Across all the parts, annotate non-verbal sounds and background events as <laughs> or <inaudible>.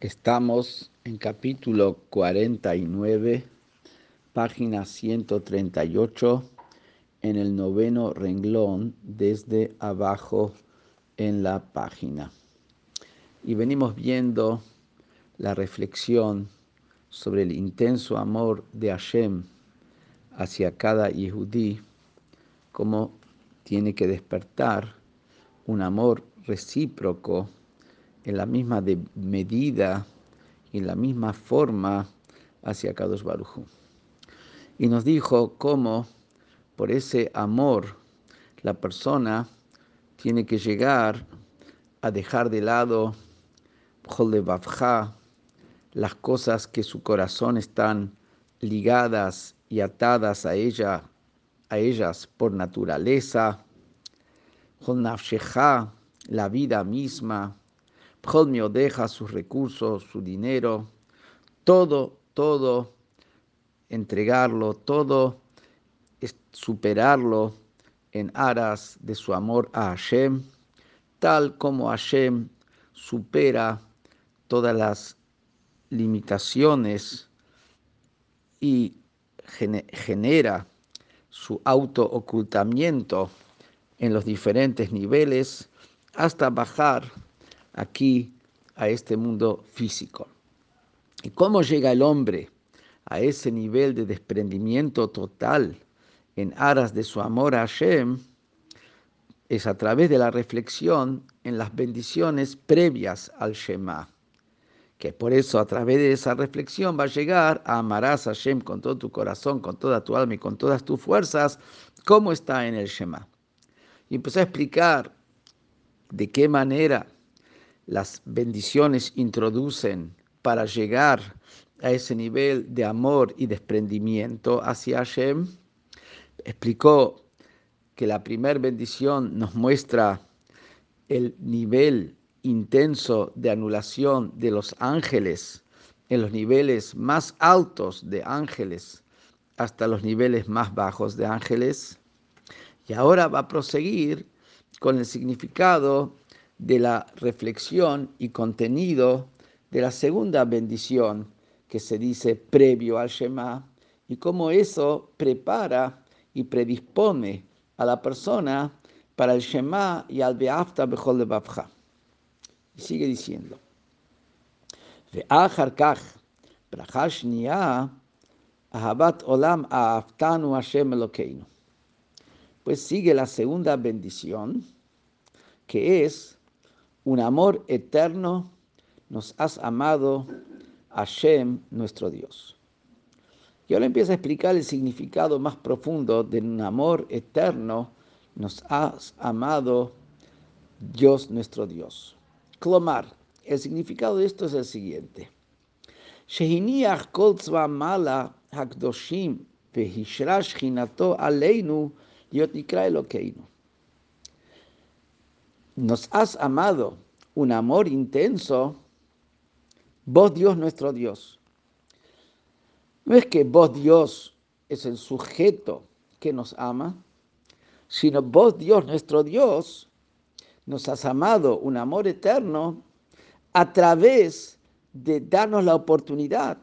Estamos en capítulo 49, página 138, en el noveno renglón desde abajo en la página. Y venimos viendo la reflexión sobre el intenso amor de Hashem hacia cada Yehudí, cómo tiene que despertar un amor recíproco en la misma medida y en la misma forma hacia Kadosh Baruj Y nos dijo cómo por ese amor la persona tiene que llegar a dejar de lado las cosas que su corazón están ligadas y atadas a ella a ellas por naturaleza, la vida misma, Jolmio deja sus recursos, su dinero, todo, todo, entregarlo, todo, superarlo en aras de su amor a Hashem, tal como Hashem supera todas las limitaciones y genera su auto-ocultamiento en los diferentes niveles hasta bajar aquí a este mundo físico. ¿Y cómo llega el hombre a ese nivel de desprendimiento total en aras de su amor a Hashem? Es a través de la reflexión en las bendiciones previas al Shema. Que por eso a través de esa reflexión va a llegar a amarás a Hashem con todo tu corazón, con toda tu alma y con todas tus fuerzas, como está en el Shema. Y empezó a explicar de qué manera las bendiciones introducen para llegar a ese nivel de amor y desprendimiento hacia Hashem. Explicó que la primera bendición nos muestra el nivel intenso de anulación de los ángeles en los niveles más altos de ángeles hasta los niveles más bajos de ángeles. Y ahora va a proseguir con el significado de la reflexión y contenido de la segunda bendición que se dice previo al Shema y cómo eso prepara y predispone a la persona para el Shema y al Beafta Bechol de Y sigue diciendo. Pues sigue la segunda bendición, que es un amor eterno nos has amado, Hashem, nuestro Dios. Y ahora empieza a explicar el significado más profundo de un amor eterno nos has amado, Dios nuestro Dios. Clomar, el significado de esto es el siguiente. kol mala hakdoshim vehishrash aleinu elokeinu nos has amado un amor intenso, vos Dios nuestro Dios. No es que vos Dios es el sujeto que nos ama, sino vos Dios nuestro Dios nos has amado un amor eterno a través de darnos la oportunidad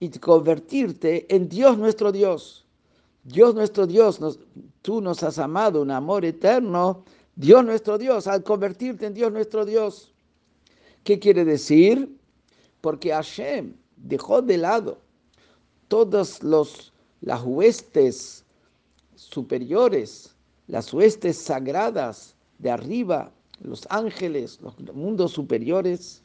y convertirte en Dios nuestro Dios. Dios nuestro Dios, tú nos has amado un amor eterno Dios nuestro Dios, al convertirte en Dios nuestro Dios. ¿Qué quiere decir? Porque Hashem dejó de lado todas los, las huestes superiores, las huestes sagradas de arriba, los ángeles, los mundos superiores,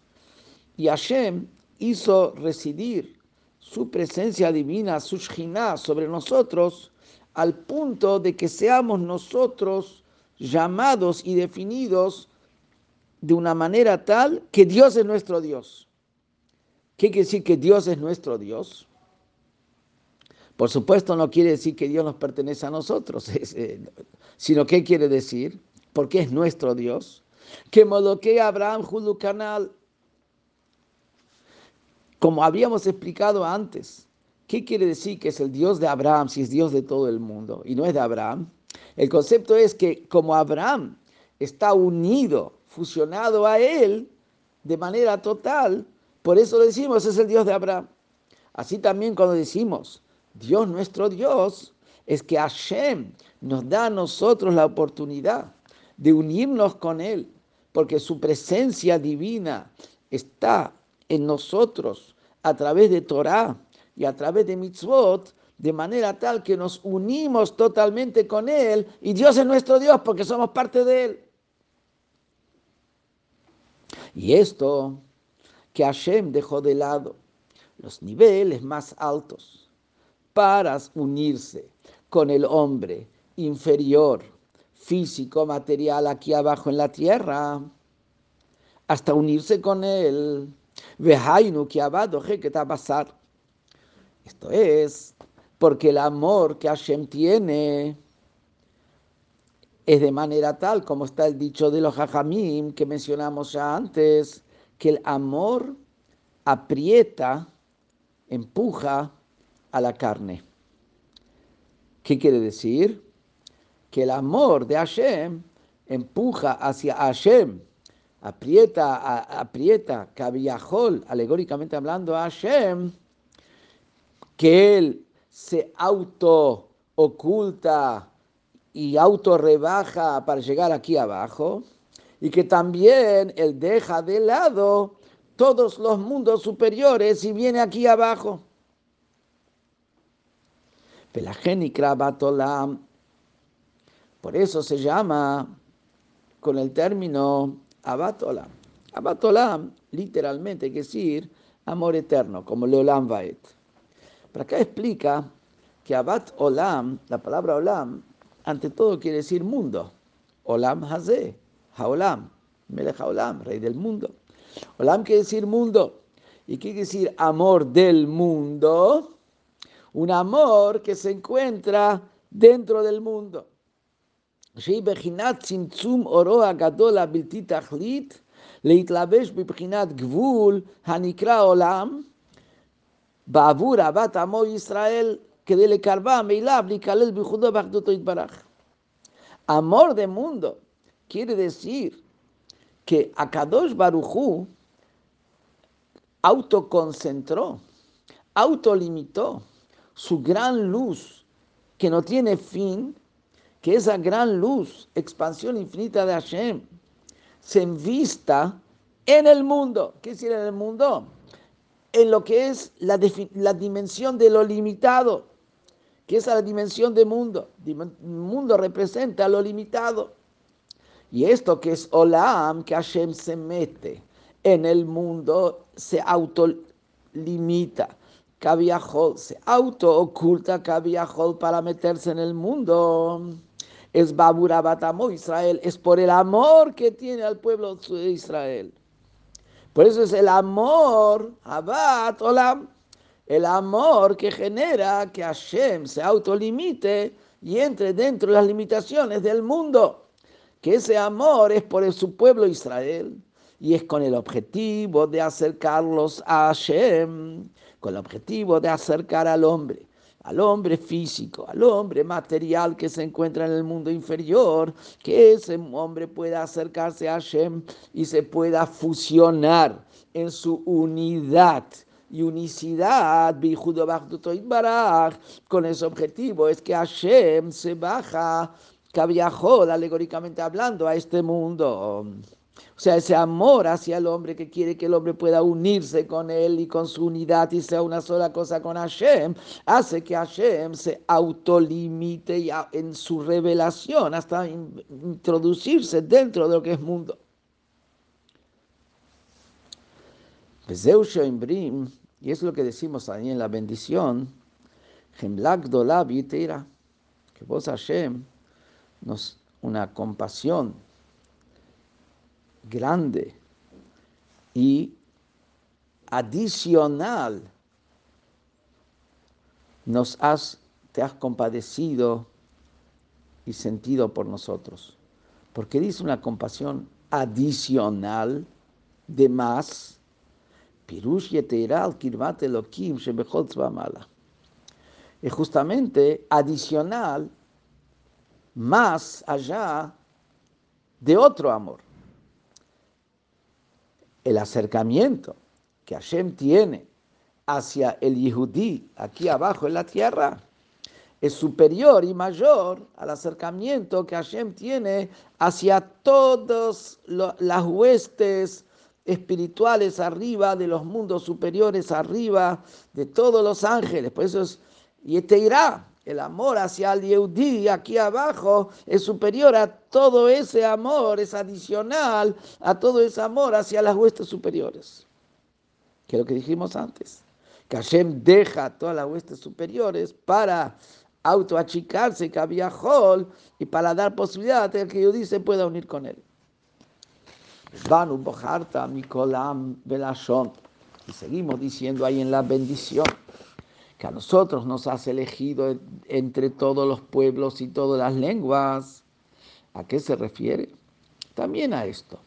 y Hashem hizo residir su presencia divina, su Shina, sobre nosotros, al punto de que seamos nosotros llamados y definidos de una manera tal que Dios es nuestro Dios. ¿Qué quiere decir que Dios es nuestro Dios? Por supuesto no quiere decir que Dios nos pertenece a nosotros, <laughs> eh, sino ¿qué quiere decir? Porque es nuestro Dios. Que que Abraham Canal, como habíamos explicado antes, ¿qué quiere decir que es el Dios de Abraham si es Dios de todo el mundo y no es de Abraham? El concepto es que como Abraham está unido, fusionado a él de manera total, Por eso decimos, es el Dios de Abraham. Así también cuando decimos, Dios nuestro Dios, es que Hashem nos da a nosotros la oportunidad de unirnos con Él, porque su presencia divina está en nosotros a través de Torah y a través de mitzvot, de manera tal que nos unimos totalmente con Él y Dios es nuestro Dios porque somos parte de Él. Y esto que Hashem dejó de lado los niveles más altos para unirse con el hombre inferior, físico, material aquí abajo en la tierra, hasta unirse con él. Esto es porque el amor que Hashem tiene es de manera tal, como está el dicho de los hajamim que mencionamos ya antes, que el amor aprieta, empuja a la carne. ¿Qué quiere decir? Que el amor de Hashem empuja hacia Hashem, aprieta, aprieta, cabiajol, alegóricamente hablando a Hashem, que él se auto oculta y auto rebaja para llegar aquí abajo, y que también él deja de lado todos los mundos superiores y viene aquí abajo. Por eso se llama con el término Abatolam. Abatolam, literalmente, quiere decir amor eterno, como Leolam Vaet. Pero acá explica que Abat Olam, la palabra Olam, ante todo quiere decir mundo. Olam Hazé, Haolam, Melech Haolam, rey del mundo. Olam quiere decir mundo. ¿Y quiere decir amor del mundo? Un amor que se encuentra dentro del mundo. Olam בעבור אהבת עמו ישראל, כדי לקרבם אליו, להיכלל בייחודו באחדותו יתברך. Amor de mundo quiere decir que Akadosh Baruchú autoconcentró, autolimitó su gran luz que no tiene fin, que esa gran luz, expansión infinita de Hashem, se envista en el mundo. ¿Qué decir en el mundo? En lo que es la, dimensión de lo limitado, que es la dimensión de mundo. Mundo representa lo limitado. Y esto que es Olam, que Hashem se mete en el mundo, se autolimita. Kaviahol se auto oculta Kaviahol para meterse en el mundo. Es Babura Batamo Israel, es por el amor que tiene al pueblo de Israel. Por eso es el amor, Abat Olam, el amor que genera que Hashem se autolimite y entre dentro de las limitaciones del mundo. Que ese amor es por su pueblo Israel y es con el objetivo de acercarlos a Hashem, con el objetivo de acercar al hombre, al hombre físico, al hombre material que se encuentra en el mundo inferior, que ese hombre pueda acercarse a Hashem y se pueda fusionar en su unidad y unicidad, con ese objetivo es que Hashem se baja viajó alegóricamente hablando, a este mundo. O sea, ese amor hacia el hombre que quiere que el hombre pueda unirse con él y con su unidad y sea una sola cosa con Hashem, hace que Hashem se autolimite en su revelación hasta introducirse dentro de lo que es mundo. Y es lo que decimos ahí en la bendición, que vos Hashem nos, una compasión grande y adicional nos has, te has compadecido y sentido por nosotros. Porque dice una compasión adicional de más. Es justamente adicional más allá de otro amor. El acercamiento que Hashem tiene hacia el Yehudí aquí abajo en la tierra es superior y mayor al acercamiento que Hashem tiene hacia todas las huestes espirituales arriba, de los mundos superiores arriba, de todos los ángeles. Por eso es, y te irá, el amor hacia el Yehudí aquí abajo es superior a todo ese amor, es adicional a todo ese amor hacia las huestes superiores. Que es lo que dijimos antes. Que Hashem deja todas las huestes superiores para autoachicarse, que había y para dar posibilidad de que el Yehudí se pueda unir con él. Y seguimos diciendo ahí en la bendición que a nosotros nos has elegido entre todos los pueblos y todas las lenguas. ¿A qué se refiere? También a esto.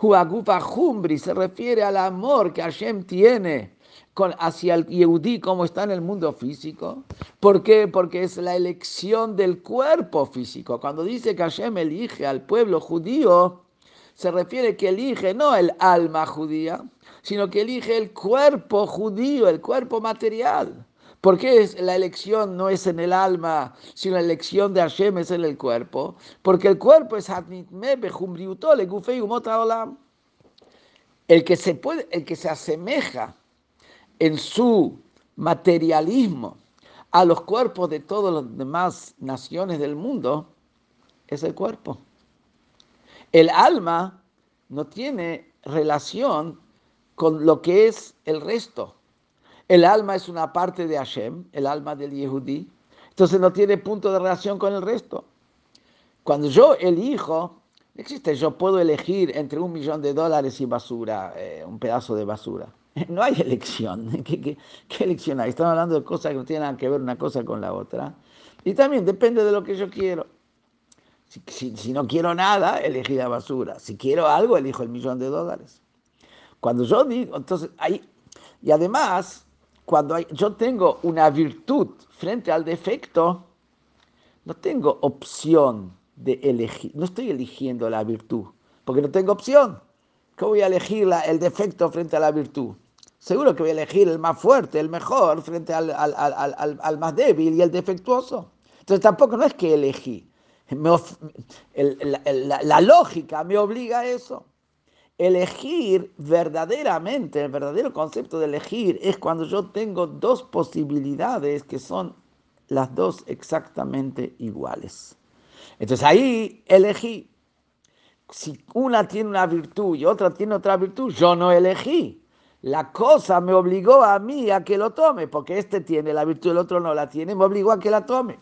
Huagufa Jumbri se refiere al amor que Hashem tiene hacia el Yehudí como está en el mundo físico. ¿Por qué? Porque es la elección del cuerpo físico. Cuando dice que Hashem elige al pueblo judío, se refiere que elige no el alma judía, sino que elige el cuerpo judío, el cuerpo material. ¿Por qué la elección no es en el alma, sino la elección de Hashem es en el cuerpo? Porque el cuerpo es el que se puede, el que se asemeja en su materialismo a los cuerpos de todas las demás naciones del mundo es el cuerpo. El alma no tiene relación con lo que es el resto. El alma es una parte de Hashem, el alma del Yehudí. Entonces no tiene punto de relación con el resto. Cuando yo elijo, existe, yo puedo elegir entre un millón de dólares y basura, eh, un pedazo de basura. <laughs> No hay elección. <laughs> ¿Qué, elección hay? Estamos hablando de cosas que no tienen nada que ver una cosa con la otra. Y también depende de lo que yo quiero. Si, si no quiero nada, elegí la basura. Si quiero algo, elijo el millón de dólares. Cuando yo digo, entonces, ahí, y además, cuando yo tengo una virtud frente al defecto, no tengo opción de elegir, no estoy eligiendo la virtud, porque no tengo opción. ¿Cómo voy a elegir el defecto frente a la virtud? Seguro que voy a elegir el más fuerte, el mejor, frente al, al, más débil y el defectuoso. Entonces tampoco no es que elegí. la lógica me obliga a eso. Elegir verdaderamente, el verdadero concepto de elegir es cuando yo tengo dos posibilidades que son las dos exactamente iguales. Entonces ahí elegí. Si una tiene una virtud y otra tiene otra virtud, yo no elegí. La cosa me obligó a mí a que lo tome, porque este tiene la virtud y el otro no la tiene, me obligó a que la tome.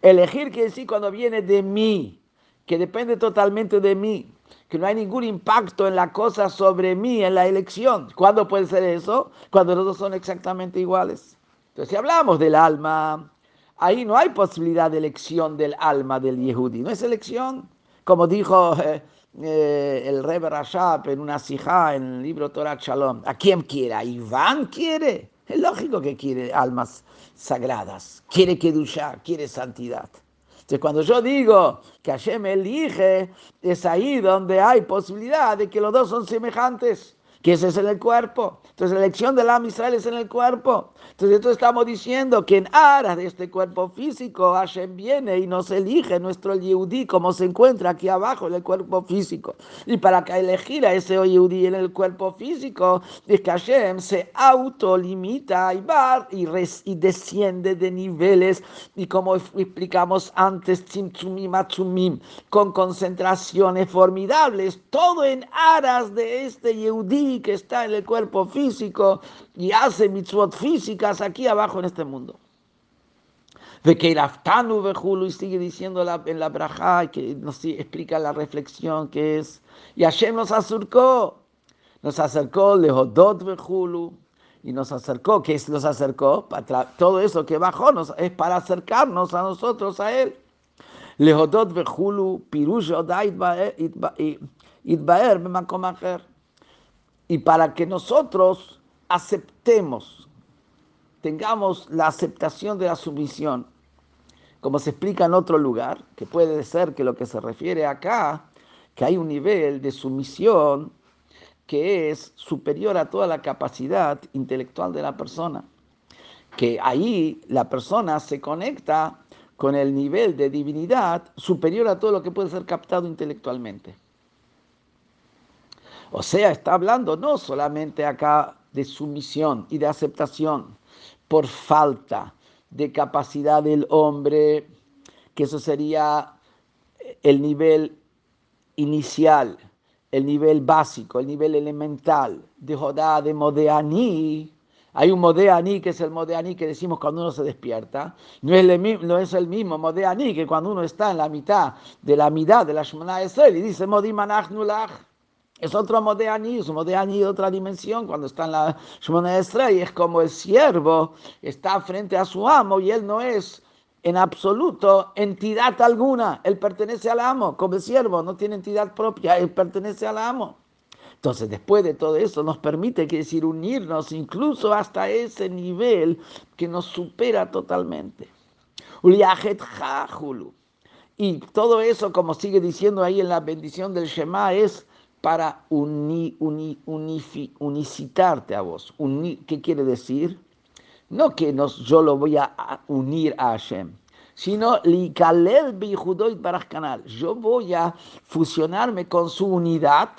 Elegir quiere decir cuando viene de mí, que depende totalmente de mí que no hay ningún impacto en la cosa sobre mí, en la elección. ¿Cuándo puede ser eso? Cuando los dos son exactamente iguales. Entonces, si hablamos del alma, ahí no hay posibilidad de elección del alma del Yehudi, no es elección. Como dijo eh, eh, el Rebbe Rashab en una sijá en el libro Torah Shalom, ¿a quién quiere? ¿A Iván quiere? Es lógico que quiere almas sagradas, quiere Kedusha, quiere santidad. Entonces, cuando yo digo que Hashem elige, es ahí donde hay posibilidad de que los dos son semejantes que ese es en el cuerpo. Entonces la elección del Am Israel es en el cuerpo. Entonces esto estamos diciendo que en aras de este cuerpo físico, Hashem viene y nos elige nuestro Yehudí como se encuentra aquí abajo en el cuerpo físico. Y para que elegir a ese Yehudí en el cuerpo físico, es que Hashem se autolimita y va y, y desciende de niveles y como explicamos antes, con concentraciones formidables, todo en aras de este Que está en el cuerpo físico y hace mitzvot físicas aquí abajo en este mundo. De que y sigue diciendo en la braja, que nos explica la reflexión que es, y Hashem nos acercó, nos acercó lehodot vejulu, y nos acercó, que es nos acercó? Para todo eso que bajó es para acercarnos a nosotros, a Él. Lehodot vejulu, pirush itbaer bemakom acher y para que nosotros aceptemos, tengamos la aceptación de la sumisión, como se explica en otro lugar, que puede ser que lo que se refiere acá, que hay un nivel de sumisión que es superior a toda la capacidad intelectual de la persona. Que ahí la persona se conecta con el nivel de divinidad superior a todo lo que puede ser captado intelectualmente. O sea, está hablando no solamente acá de sumisión y de aceptación por falta de capacidad del hombre, que eso sería el nivel inicial, el nivel básico, el nivel elemental de Jodá, de Modeaní. Hay un Modeaní que es el Modeaní que decimos cuando uno se despierta. No es, el, mismo Modeaní que cuando uno está en la mitad de la mitad de la Shemana Esrel y dice Modimanach Nulach. Es otro Modeaní, es un de otra dimensión cuando está en la Shemana Esrel y es como el siervo está frente a su amo y él no es en absoluto entidad alguna. Él pertenece al amo, como el siervo, no tiene entidad propia, él pertenece al amo. Entonces, después de todo eso, nos permite, decir, unirnos incluso hasta ese nivel que nos supera totalmente. Y todo eso, como sigue diciendo ahí en la bendición del Shema, es para uni, unicitarte a vos. ¿Qué quiere decir? No que yo lo voy a unir a Hashem, sino. Yo voy a fusionarme con su unidad.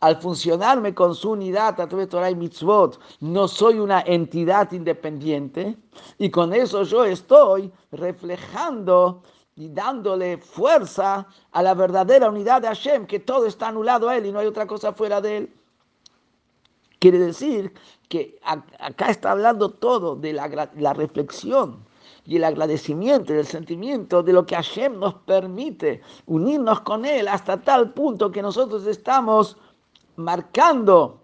Al funcionarme con su unidad a través de Torah y Mitzvot, no soy una entidad independiente y con eso yo estoy reflejando y dándole fuerza a la verdadera unidad de Hashem, que todo está anulado a él y no hay otra cosa fuera de él. Quiere decir que acá está hablando todo de la, reflexión y el agradecimiento y el sentimiento de lo que Hashem nos permite unirnos con Él hasta tal punto que nosotros estamos marcando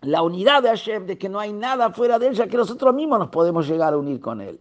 la unidad de Hashem, de que no hay nada fuera de ella, que nosotros mismos nos podemos llegar a unir con Él.